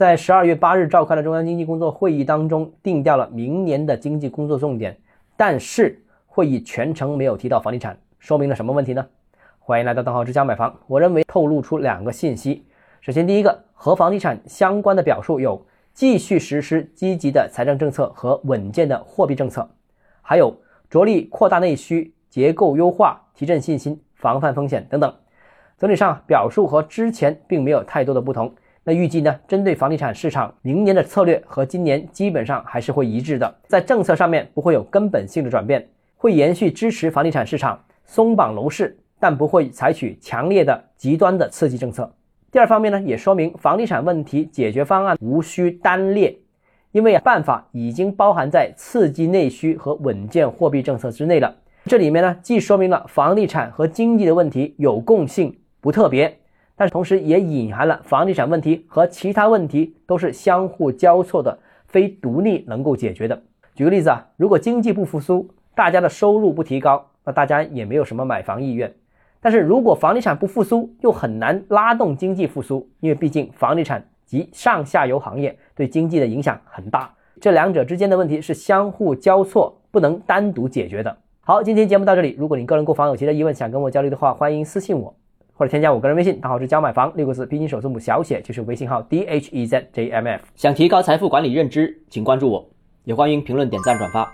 在十二月八日召开的中央经济工作会议当中，定调了明年的经济工作重点，但是会议全程没有提到房地产，说明了什么问题呢？欢迎来到邓浩之家买房。我认为透露出两个信息。首先，第一个和房地产相关的表述有继续实施积极的财政政策和稳健的货币政策，还有着力扩大内需、结构优化、提振信心、防范风险等等。总体上表述和之前并没有太多的不同。那预计呢，针对房地产市场，明年的策略和今年基本上还是会一致的，在政策上面不会有根本性的转变，会延续支持房地产市场、松绑楼市，但不会采取强烈的极端的刺激政策。第二方面呢，也说明房地产问题解决方案无需单列，因为啊，办法已经包含在刺激内需和稳健货币政策之内了。这里面呢，既说明了房地产和经济的问题有共性，不特别，但是同时也隐含了房地产问题和其他问题都是相互交错的，非独立能够解决的。举个例子啊，如果经济不复苏，大家的收入不提高，那大家也没有什么买房意愿。但是如果房地产不复苏，又很难拉动经济复苏，因为毕竟房地产及上下游行业对经济的影响很大，这两者之间的问题是相互交错，不能单独解决的。好，今天节目到这里，如果你个人购房有其他疑问，想跟我交流的话，欢迎私信我，或者添加我个人微信，账号是教买房六个字，拼音首字母小写就是微信号 d h e z j m f。想提高财富管理认知，请关注我，也欢迎评论、点赞、转发。